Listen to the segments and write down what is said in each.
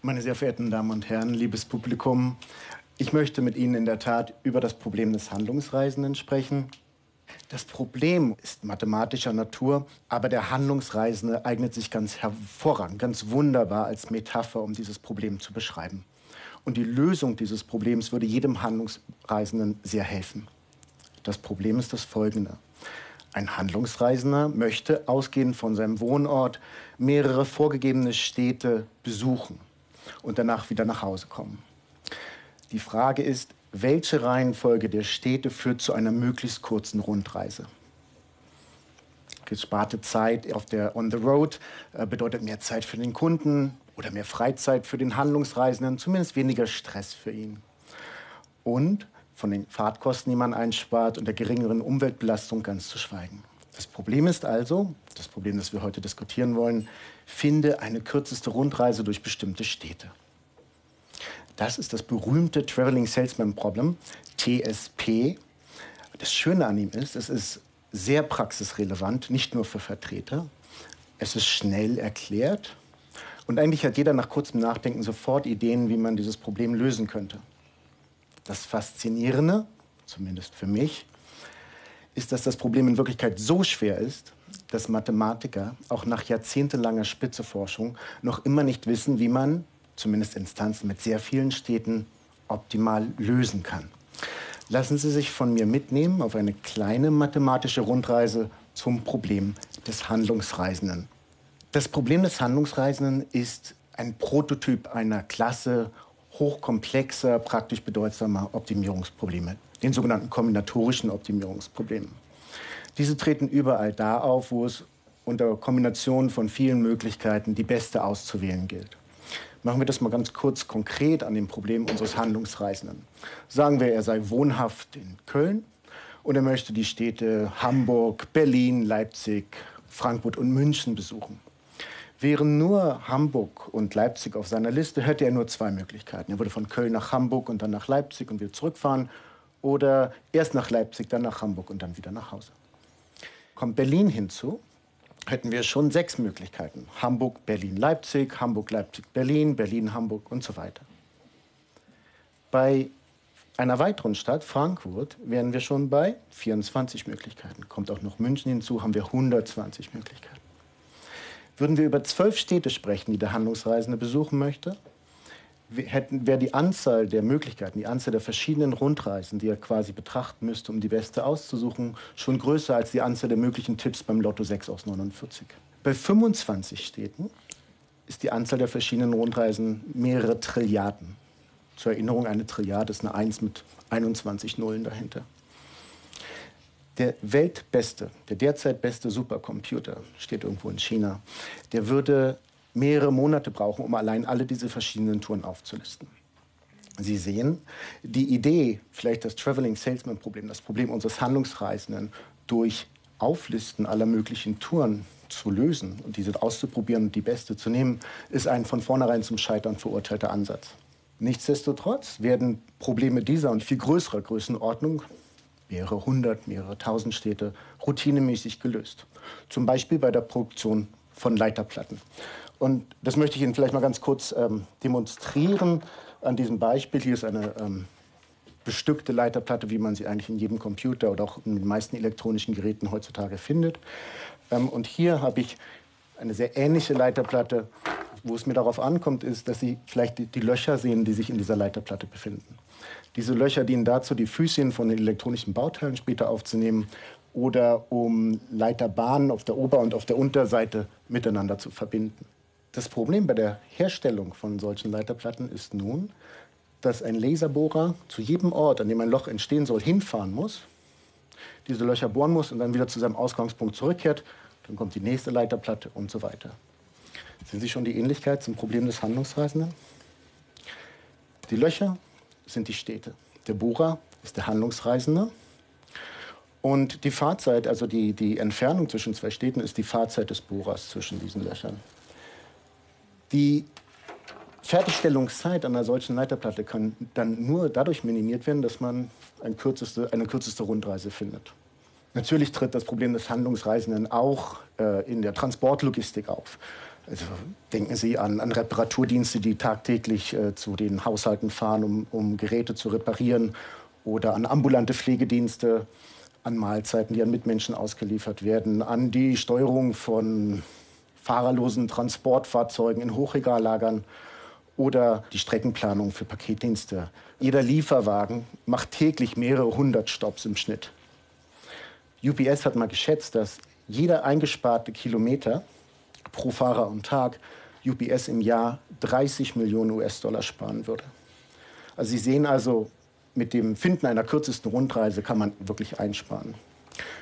Meine sehr verehrten Damen und Herren, liebes Publikum, ich möchte mit Ihnen in der Tat über das Problem des Handlungsreisenden sprechen. Das Problem ist mathematischer Natur, aber der Handlungsreisende eignet sich ganz hervorragend, ganz wunderbar als Metapher, um dieses Problem zu beschreiben. Und die Lösung dieses Problems würde jedem Handlungsreisenden sehr helfen. Das Problem ist das folgende. Ein Handlungsreisender möchte, ausgehend von seinem Wohnort, mehrere vorgegebene Städte besuchen und danach wieder nach Hause kommen. Die Frage ist, welche Reihenfolge der Städte führt zu einer möglichst kurzen Rundreise? Gesparte Zeit auf der On the Road äh, bedeutet mehr Zeit für den Kunden oder mehr Freizeit für den Handlungsreisenden, zumindest weniger Stress für ihn. Und von den Fahrtkosten, die man einspart und der geringeren Umweltbelastung ganz zu schweigen. Das Problem ist also, das Problem, das wir heute diskutieren wollen, finde eine kürzeste Rundreise durch bestimmte Städte. Das ist das berühmte Traveling Salesman Problem, TSP. Das Schöne an ihm ist, es ist sehr praxisrelevant, nicht nur für Vertreter. Es ist schnell erklärt und eigentlich hat jeder nach kurzem Nachdenken sofort Ideen, wie man dieses Problem lösen könnte. Das Faszinierende, zumindest für mich, ist, dass das Problem in Wirklichkeit so schwer ist, dass Mathematiker auch nach jahrzehntelanger Spitzeforschung noch immer nicht wissen, wie man, zumindest Instanzen mit sehr vielen Städten, optimal lösen kann. Lassen Sie sich von mir mitnehmen auf eine kleine mathematische Rundreise zum Problem des Handlungsreisenden. Das Problem des Handlungsreisenden ist ein Prototyp einer Klasse hochkomplexer, praktisch bedeutsamer Optimierungsprobleme, den sogenannten kombinatorischen Optimierungsproblemen. Diese treten überall da auf, wo es unter Kombination von vielen Möglichkeiten die beste auszuwählen gilt. Machen wir das mal ganz kurz konkret an dem Problem unseres Handlungsreisenden. Sagen wir, er sei wohnhaft in Köln und er möchte die Städte Hamburg, Berlin, Leipzig, Frankfurt und München besuchen. Wären nur Hamburg und Leipzig auf seiner Liste, hätte er nur zwei Möglichkeiten. Er würde von Köln nach Hamburg und dann nach Leipzig und wieder zurückfahren oder erst nach Leipzig, dann nach Hamburg und dann wieder nach Hause. Kommt Berlin hinzu, hätten wir schon sechs Möglichkeiten. Hamburg, Berlin, Leipzig, Hamburg, Leipzig, Berlin, Berlin, Hamburg und so weiter. Bei einer weiteren Stadt, Frankfurt, wären wir schon bei 24 Möglichkeiten. Kommt auch noch München hinzu, haben wir 120 Möglichkeiten. Würden wir über zwölf Städte sprechen, die der Handlungsreisende besuchen möchte, wäre die Anzahl der Möglichkeiten, die Anzahl der verschiedenen Rundreisen, die er quasi betrachten müsste, um die beste auszusuchen, schon größer als die Anzahl der möglichen Tipps beim Lotto 6 aus 49. Bei 25 Städten ist die Anzahl der verschiedenen Rundreisen mehrere Trilliarden. Zur Erinnerung, eine Trilliarde ist eine 1 mit 21 Nullen dahinter der weltbeste, der derzeit beste Supercomputer, steht irgendwo in China, der würde mehrere Monate brauchen, um allein alle diese verschiedenen Touren aufzulisten. Sie sehen, die Idee, vielleicht das Traveling Salesman Problem, das Problem unseres Handlungsreisenden durch Auflisten aller möglichen Touren zu lösen und diese auszuprobieren und die beste zu nehmen, ist ein von vornherein zum Scheitern verurteilter Ansatz. Nichtsdestotrotz werden Probleme dieser und viel größerer Größenordnung mehrere hundert, mehrere tausend Städte routinemäßig gelöst. Zum Beispiel bei der Produktion von Leiterplatten. Und das möchte ich Ihnen vielleicht mal ganz kurz ähm, demonstrieren an diesem Beispiel. Hier ist eine ähm, bestückte Leiterplatte, wie man sie eigentlich in jedem Computer oder auch in den meisten elektronischen Geräten heutzutage findet. Ähm, und hier habe ich eine sehr ähnliche Leiterplatte. Wo es mir darauf ankommt, ist, dass Sie vielleicht die, die Löcher sehen, die sich in dieser Leiterplatte befinden. Diese Löcher dienen dazu, die Füßchen von den elektronischen Bauteilen später aufzunehmen oder um Leiterbahnen auf der Ober- und auf der Unterseite miteinander zu verbinden. Das Problem bei der Herstellung von solchen Leiterplatten ist nun, dass ein Laserbohrer zu jedem Ort, an dem ein Loch entstehen soll, hinfahren muss, diese Löcher bohren muss und dann wieder zu seinem Ausgangspunkt zurückkehrt. Dann kommt die nächste Leiterplatte und so weiter. Sehen Sie schon die Ähnlichkeit zum Problem des Handlungsreisenden? Die Löcher sind die Städte. Der Bohrer ist der Handlungsreisende. Und die Fahrzeit, also die, die Entfernung zwischen zwei Städten, ist die Fahrzeit des Bohrers zwischen diesen Löchern. Die Fertigstellungszeit einer solchen Leiterplatte kann dann nur dadurch minimiert werden, dass man ein kürzeste, eine kürzeste Rundreise findet. Natürlich tritt das Problem des Handlungsreisenden auch äh, in der Transportlogistik auf. Also denken Sie an, an Reparaturdienste, die tagtäglich äh, zu den Haushalten fahren, um, um Geräte zu reparieren, oder an ambulante Pflegedienste, an Mahlzeiten, die an Mitmenschen ausgeliefert werden, an die Steuerung von fahrerlosen Transportfahrzeugen in Hochregallagern oder die Streckenplanung für Paketdienste. Jeder Lieferwagen macht täglich mehrere hundert Stops im Schnitt. UPS hat mal geschätzt, dass jeder eingesparte Kilometer pro Fahrer am Tag UPS im Jahr 30 Millionen US-Dollar sparen würde. Also Sie sehen also, mit dem Finden einer kürzesten Rundreise kann man wirklich einsparen.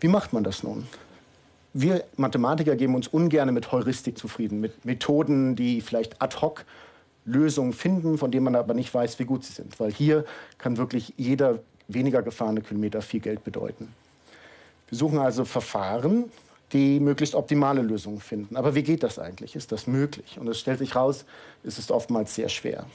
Wie macht man das nun? Wir Mathematiker geben uns ungern mit Heuristik zufrieden, mit Methoden, die vielleicht ad hoc Lösungen finden, von denen man aber nicht weiß, wie gut sie sind. Weil hier kann wirklich jeder weniger gefahrene Kilometer viel Geld bedeuten. Wir suchen also Verfahren, die möglichst optimale Lösungen finden. Aber wie geht das eigentlich? Ist das möglich? Und es stellt sich raus, es ist oftmals sehr schwer.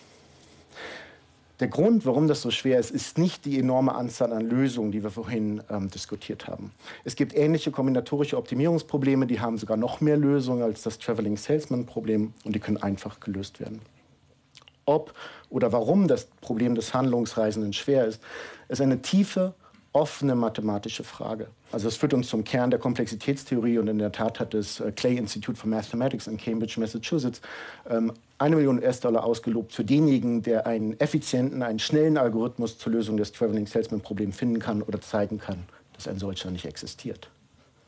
Der Grund, warum das so schwer ist, ist nicht die enorme Anzahl an Lösungen, die wir vorhin ähm, diskutiert haben. Es gibt ähnliche kombinatorische Optimierungsprobleme, die haben sogar noch mehr Lösungen als das Traveling Salesman Problem und die können einfach gelöst werden. Ob oder warum das Problem des Handlungsreisenden schwer ist, ist eine tiefe offene mathematische Frage. Also es führt uns zum Kern der Komplexitätstheorie und in der Tat hat das äh, Clay Institute for Mathematics in Cambridge, Massachusetts, ähm, eine Million US-Dollar ausgelobt für denjenigen, der einen effizienten, einen schnellen Algorithmus zur Lösung des Traveling Salesman Problems finden kann oder zeigen kann, dass ein solcher nicht existiert.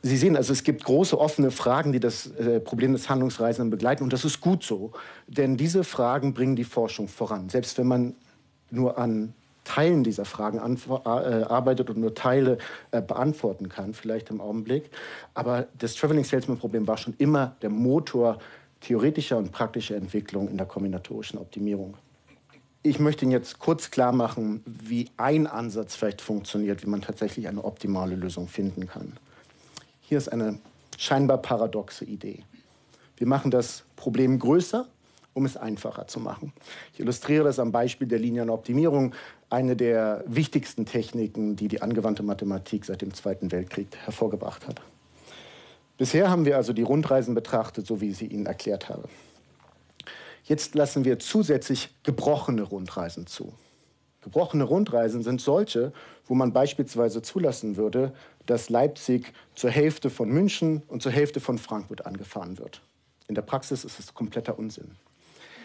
Sie sehen also, es gibt große offene Fragen, die das äh, Problem des Handlungsreisenden begleiten. Und das ist gut so, denn diese Fragen bringen die Forschung voran. Selbst wenn man nur an Teilen dieser Fragen äh, arbeitet und nur Teile äh, beantworten kann, vielleicht im Augenblick. Aber das Traveling Salesman Problem war schon immer der Motor theoretischer und praktischer Entwicklung in der kombinatorischen Optimierung. Ich möchte Ihnen jetzt kurz klar machen, wie ein Ansatz vielleicht funktioniert, wie man tatsächlich eine optimale Lösung finden kann. Hier ist eine scheinbar paradoxe Idee. Wir machen das Problem größer um es einfacher zu machen. Ich illustriere das am Beispiel der Linienoptimierung, eine der wichtigsten Techniken, die die angewandte Mathematik seit dem Zweiten Weltkrieg hervorgebracht hat. Bisher haben wir also die Rundreisen betrachtet, so wie ich sie Ihnen erklärt habe. Jetzt lassen wir zusätzlich gebrochene Rundreisen zu. Gebrochene Rundreisen sind solche, wo man beispielsweise zulassen würde, dass Leipzig zur Hälfte von München und zur Hälfte von Frankfurt angefahren wird. In der Praxis ist es kompletter Unsinn.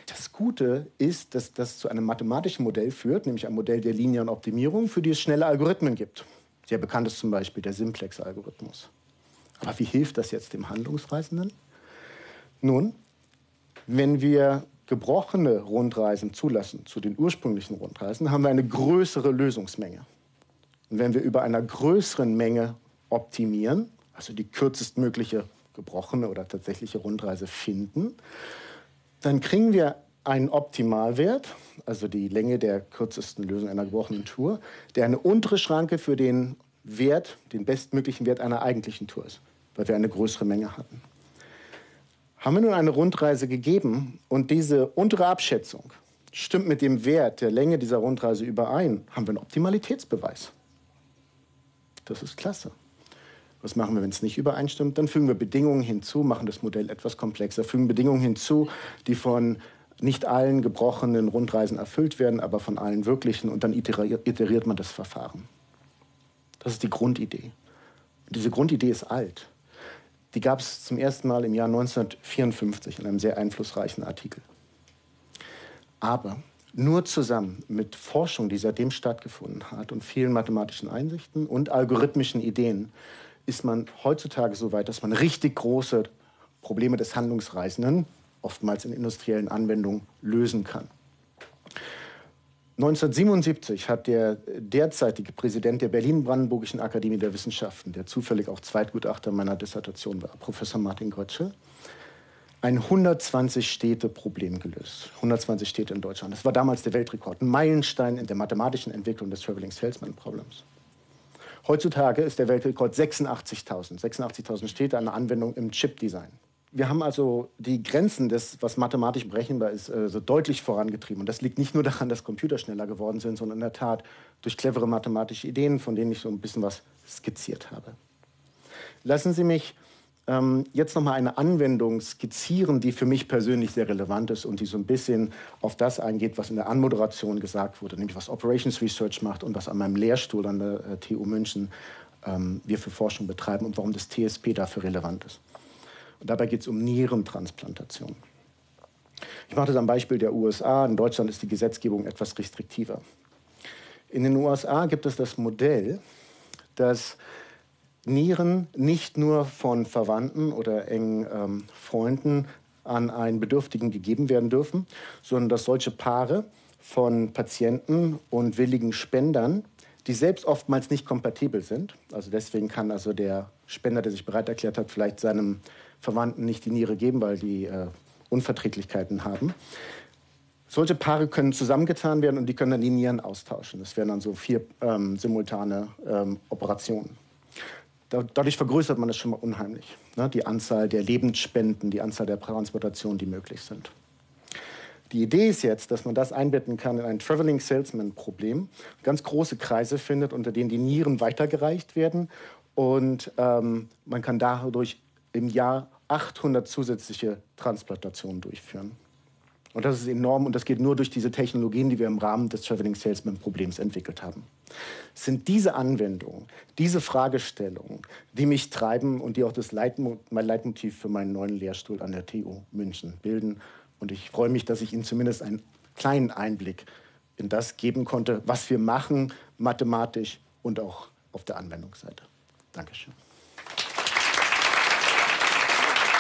Das Gute ist, dass das zu einem mathematischen Modell führt, nämlich ein Modell der linearen Optimierung, für die es schnelle Algorithmen gibt. Sehr bekannt ist zum Beispiel der Simplex-Algorithmus. Aber wie hilft das jetzt dem Handlungsreisenden? Nun, wenn wir gebrochene Rundreisen zulassen zu den ursprünglichen Rundreisen, haben wir eine größere Lösungsmenge. Und wenn wir über einer größeren Menge optimieren, also die kürzestmögliche gebrochene oder tatsächliche Rundreise finden, dann kriegen wir einen Optimalwert, also die Länge der kürzesten Lösung einer gebrochenen Tour, der eine untere Schranke für den Wert, den bestmöglichen Wert einer eigentlichen Tour ist, weil wir eine größere Menge hatten. Haben wir nun eine Rundreise gegeben und diese untere Abschätzung stimmt mit dem Wert der Länge dieser Rundreise überein, haben wir einen Optimalitätsbeweis. Das ist klasse. Was machen wir, wenn es nicht übereinstimmt? Dann fügen wir Bedingungen hinzu, machen das Modell etwas komplexer, fügen Bedingungen hinzu, die von nicht allen gebrochenen Rundreisen erfüllt werden, aber von allen wirklichen und dann iteriert, man das Verfahren. Das ist die Grundidee. Und diese Grundidee ist alt. Die gab es zum ersten Mal im Jahr 1954 in einem sehr einflussreichen Artikel. Aber nur zusammen mit Forschung, die seitdem stattgefunden hat und vielen mathematischen Einsichten und algorithmischen Ideen ist man heutzutage so weit, dass man richtig große Probleme des Handlungsreisenden, oftmals in industriellen Anwendungen, lösen kann. 1977 hat der derzeitige Präsident der Berlin-Brandenburgischen Akademie der Wissenschaften, der zufällig auch Zweitgutachter meiner Dissertation war, Professor Martin Grötsche, ein 120 Städte Problem gelöst. 120 Städte in Deutschland. Das war damals der Weltrekord, ein Meilenstein in der mathematischen Entwicklung des Traveling Salesman Problems. Heutzutage ist der Weltrekord 86.000. 86.000 Städte eine Anwendung im Chip-Design. Wir haben also die Grenzen des, was mathematisch berechenbar ist, äh, so deutlich vorangetrieben. Und das liegt nicht nur daran, dass Computer schneller geworden sind, sondern in der Tat durch clevere mathematische Ideen, von denen ich so ein bisschen was skizziert habe. Lassen Sie mich ähm, jetzt noch mal eine Anwendung skizzieren, die für mich persönlich sehr relevant ist und die so ein bisschen auf das eingeht, was in der Anmoderation gesagt wurde, nämlich was Operations Research macht und was an meinem Lehrstuhl an der äh, TU München ähm, wir für Forschung betreiben und warum das TSP dafür relevant ist. Und dabei geht es um Nierentransplantation. Ich mache das am Beispiel der USA. In Deutschland ist die Gesetzgebung etwas restriktiver. In den USA gibt es das Modell, dass Nieren nicht nur von Verwandten oder engen ähm, Freunden an einen Bedürftigen gegeben werden dürfen, sondern dass solche Paare von Patienten und willigen Spendern, die selbst oftmals nicht kompatibel sind, also deswegen kann also der Spender, der sich bereit erklärt hat, vielleicht seinem Verwandten nicht die Niere geben, weil die äh, Unverträglichkeiten haben. Solche Paare können zusammengetan werden und die können dann die Nieren austauschen. Das wären dann so vier ähm, simultane ähm, Operationen. Da, dadurch vergrößert man es schon mal unheimlich. Ne? Die Anzahl der Lebensspenden, die Anzahl der Transplantationen, die möglich sind. Die Idee ist jetzt, dass man das einbetten kann in ein Traveling Salesman Problem, ganz große Kreise findet, unter denen die Nieren weitergereicht werden und ähm, man kann dadurch im Jahr 800 zusätzliche Transplantationen durchführen. Und das ist enorm und das geht nur durch diese Technologien, die wir im Rahmen des Traveling Salesman Problems entwickelt haben. Es sind diese Anwendungen, diese Fragestellungen, die mich treiben und die auch das Leitmo mein Leitmotiv für meinen neuen Lehrstuhl an der TU München bilden. Und ich freue mich, dass ich Ihnen zumindest einen kleinen Einblick in das geben konnte, was wir machen, mathematisch und auch auf der Anwendungsseite. Dankeschön.